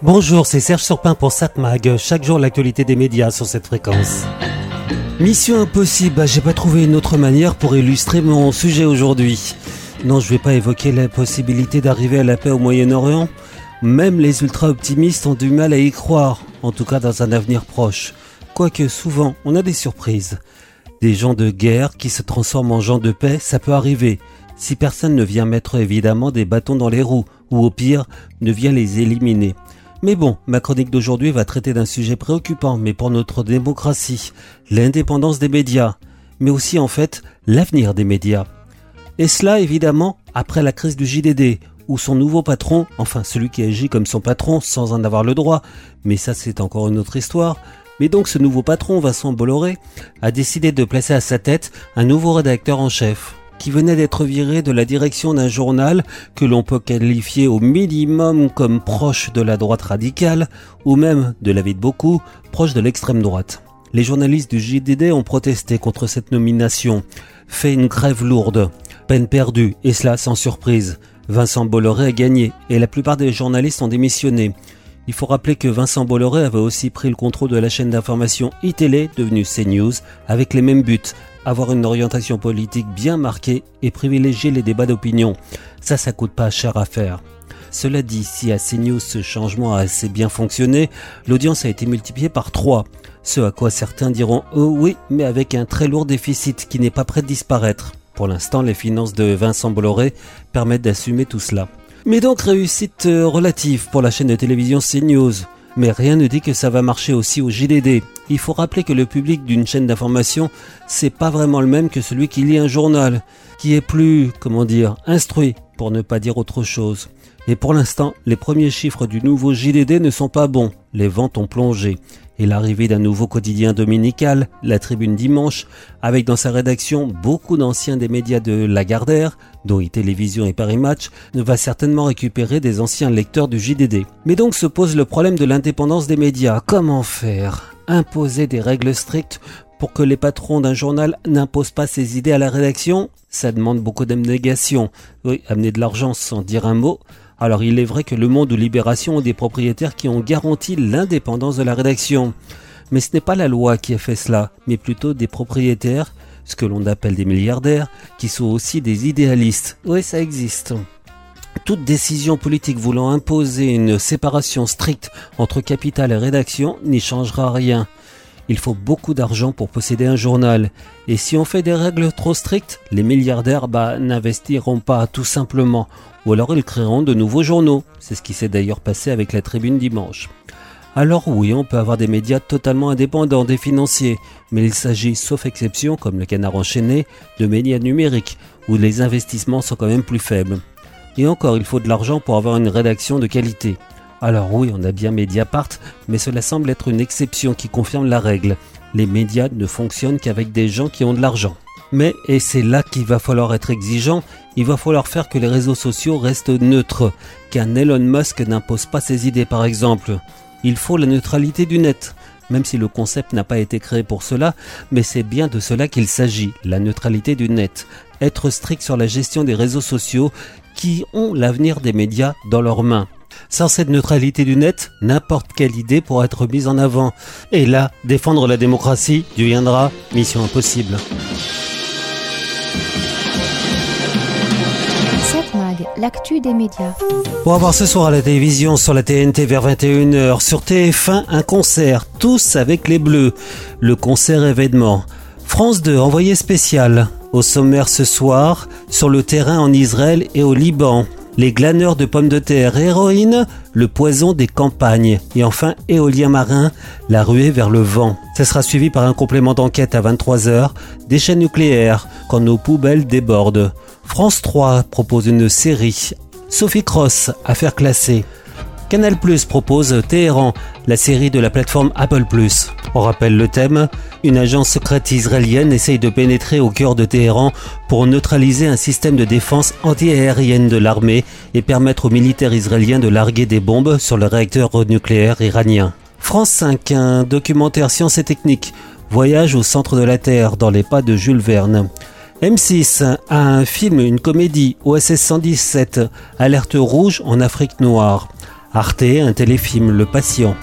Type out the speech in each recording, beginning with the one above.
Bonjour, c'est Serge Surpin pour SatMag. Chaque jour, l'actualité des médias sur cette fréquence. Mission impossible, bah, j'ai pas trouvé une autre manière pour illustrer mon sujet aujourd'hui. Non, je vais pas évoquer la possibilité d'arriver à la paix au Moyen-Orient. Même les ultra-optimistes ont du mal à y croire, en tout cas dans un avenir proche. Quoique souvent, on a des surprises. Des gens de guerre qui se transforment en gens de paix, ça peut arriver. Si personne ne vient mettre évidemment des bâtons dans les roues, ou au pire, ne vient les éliminer. Mais bon, ma chronique d'aujourd'hui va traiter d'un sujet préoccupant, mais pour notre démocratie, l'indépendance des médias, mais aussi en fait l'avenir des médias. Et cela évidemment après la crise du JDD, où son nouveau patron, enfin celui qui agit comme son patron sans en avoir le droit, mais ça c'est encore une autre histoire, mais donc ce nouveau patron, Vincent Bolloré, a décidé de placer à sa tête un nouveau rédacteur en chef qui venait d'être viré de la direction d'un journal que l'on peut qualifier au minimum comme proche de la droite radicale, ou même, de l'avis de beaucoup, proche de l'extrême droite. Les journalistes du JDD ont protesté contre cette nomination, fait une grève lourde, peine perdue, et cela sans surprise. Vincent Bolloré a gagné, et la plupart des journalistes ont démissionné. Il faut rappeler que Vincent Bolloré avait aussi pris le contrôle de la chaîne d'information iTélé, devenue CNews, avec les mêmes buts, avoir une orientation politique bien marquée et privilégier les débats d'opinion. Ça, ça coûte pas cher à faire. Cela dit, si à CNews ce changement a assez bien fonctionné, l'audience a été multipliée par 3. Ce à quoi certains diront oh oui, mais avec un très lourd déficit qui n'est pas prêt de disparaître. Pour l'instant, les finances de Vincent Bolloré permettent d'assumer tout cela. Mais donc réussite euh, relative pour la chaîne de télévision CNews. Mais rien ne dit que ça va marcher aussi au JDD. Il faut rappeler que le public d'une chaîne d'information, c'est pas vraiment le même que celui qui lit un journal, qui est plus, comment dire, instruit, pour ne pas dire autre chose. Et pour l'instant, les premiers chiffres du nouveau JDD ne sont pas bons. Les ventes ont plongé et l'arrivée d'un nouveau quotidien dominical, la Tribune Dimanche, avec dans sa rédaction beaucoup d'anciens des médias de Lagardère, dont e-télévision et Paris Match, ne va certainement récupérer des anciens lecteurs du JDD. Mais donc se pose le problème de l'indépendance des médias. Comment faire? Imposer des règles strictes pour que les patrons d'un journal n'imposent pas ses idées à la rédaction Ça demande beaucoup d'abnégation. Oui, amener de l'argent sans dire un mot, alors il est vrai que Le Monde ou Libération ont des propriétaires qui ont garanti l'indépendance de la rédaction. Mais ce n'est pas la loi qui a fait cela, mais plutôt des propriétaires, ce que l'on appelle des milliardaires, qui sont aussi des idéalistes. Oui, ça existe. Toute décision politique voulant imposer une séparation stricte entre capital et rédaction n'y changera rien. Il faut beaucoup d'argent pour posséder un journal. Et si on fait des règles trop strictes, les milliardaires bah, n'investiront pas tout simplement ou alors ils créeront de nouveaux journaux. C'est ce qui s'est d'ailleurs passé avec la Tribune dimanche. Alors oui, on peut avoir des médias totalement indépendants des financiers, mais il s'agit, sauf exception, comme le canard enchaîné, de médias numériques, où les investissements sont quand même plus faibles. Et encore, il faut de l'argent pour avoir une rédaction de qualité. Alors oui, on a bien Mediapart, mais cela semble être une exception qui confirme la règle. Les médias ne fonctionnent qu'avec des gens qui ont de l'argent. Mais, et c'est là qu'il va falloir être exigeant, il va falloir faire que les réseaux sociaux restent neutres, qu'un Elon Musk n'impose pas ses idées par exemple. Il faut la neutralité du net, même si le concept n'a pas été créé pour cela, mais c'est bien de cela qu'il s'agit, la neutralité du net. Être strict sur la gestion des réseaux sociaux qui ont l'avenir des médias dans leurs mains. Sans cette neutralité du net, n'importe quelle idée pourra être mise en avant. Et là, défendre la démocratie deviendra mission impossible. l'actu des médias. Pour voir ce soir à la télévision sur la TNT vers 21h, sur TF1, un concert, tous avec les Bleus. Le concert événement. France 2, envoyé spécial. Au sommaire ce soir, sur le terrain en Israël et au Liban. Les glaneurs de pommes de terre, héroïne, le poison des campagnes. Et enfin, éolien marin, la ruée vers le vent. Ce sera suivi par un complément d'enquête à 23h, déchets nucléaires, quand nos poubelles débordent. France 3 propose une série. Sophie Cross, affaire classée. Canal Plus propose Téhéran, la série de la plateforme Apple Plus. On rappelle le thème, une agence secrète israélienne essaye de pénétrer au cœur de Téhéran pour neutraliser un système de défense antiaérienne de l'armée et permettre aux militaires israéliens de larguer des bombes sur le réacteur nucléaire iranien. France 5, un documentaire science et technique, voyage au centre de la Terre dans les pas de Jules Verne. M6 a un film, une comédie, OSS 117, Alerte rouge en Afrique noire. Arte, un téléfilm, Le Patient.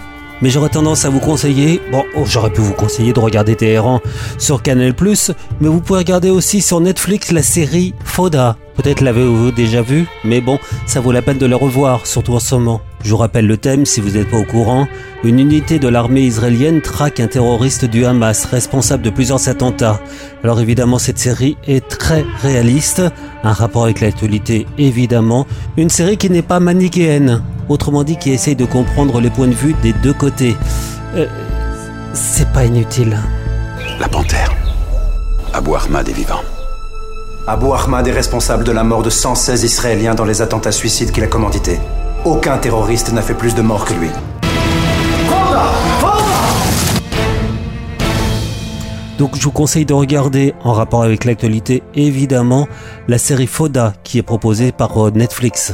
Mais j'aurais tendance à vous conseiller, bon, oh, j'aurais pu vous conseiller de regarder Téhéran sur Canal+, mais vous pouvez regarder aussi sur Netflix la série Foda. Peut-être l'avez-vous déjà vu, mais bon, ça vaut la peine de la revoir, surtout en ce moment. Je vous rappelle le thème si vous n'êtes pas au courant. Une unité de l'armée israélienne traque un terroriste du Hamas responsable de plusieurs attentats. Alors évidemment cette série est très réaliste, un rapport avec l'actualité évidemment, une série qui n'est pas manichéenne, autrement dit qui essaye de comprendre les points de vue des deux côtés. Euh, c'est pas inutile. La panthère. Abu Ahmad est vivant. Abu Ahmad est responsable de la mort de 116 Israéliens dans les attentats suicides qu'il a commandités. Aucun terroriste n'a fait plus de morts que lui. Donc je vous conseille de regarder, en rapport avec l'actualité évidemment, la série Foda qui est proposée par euh, Netflix.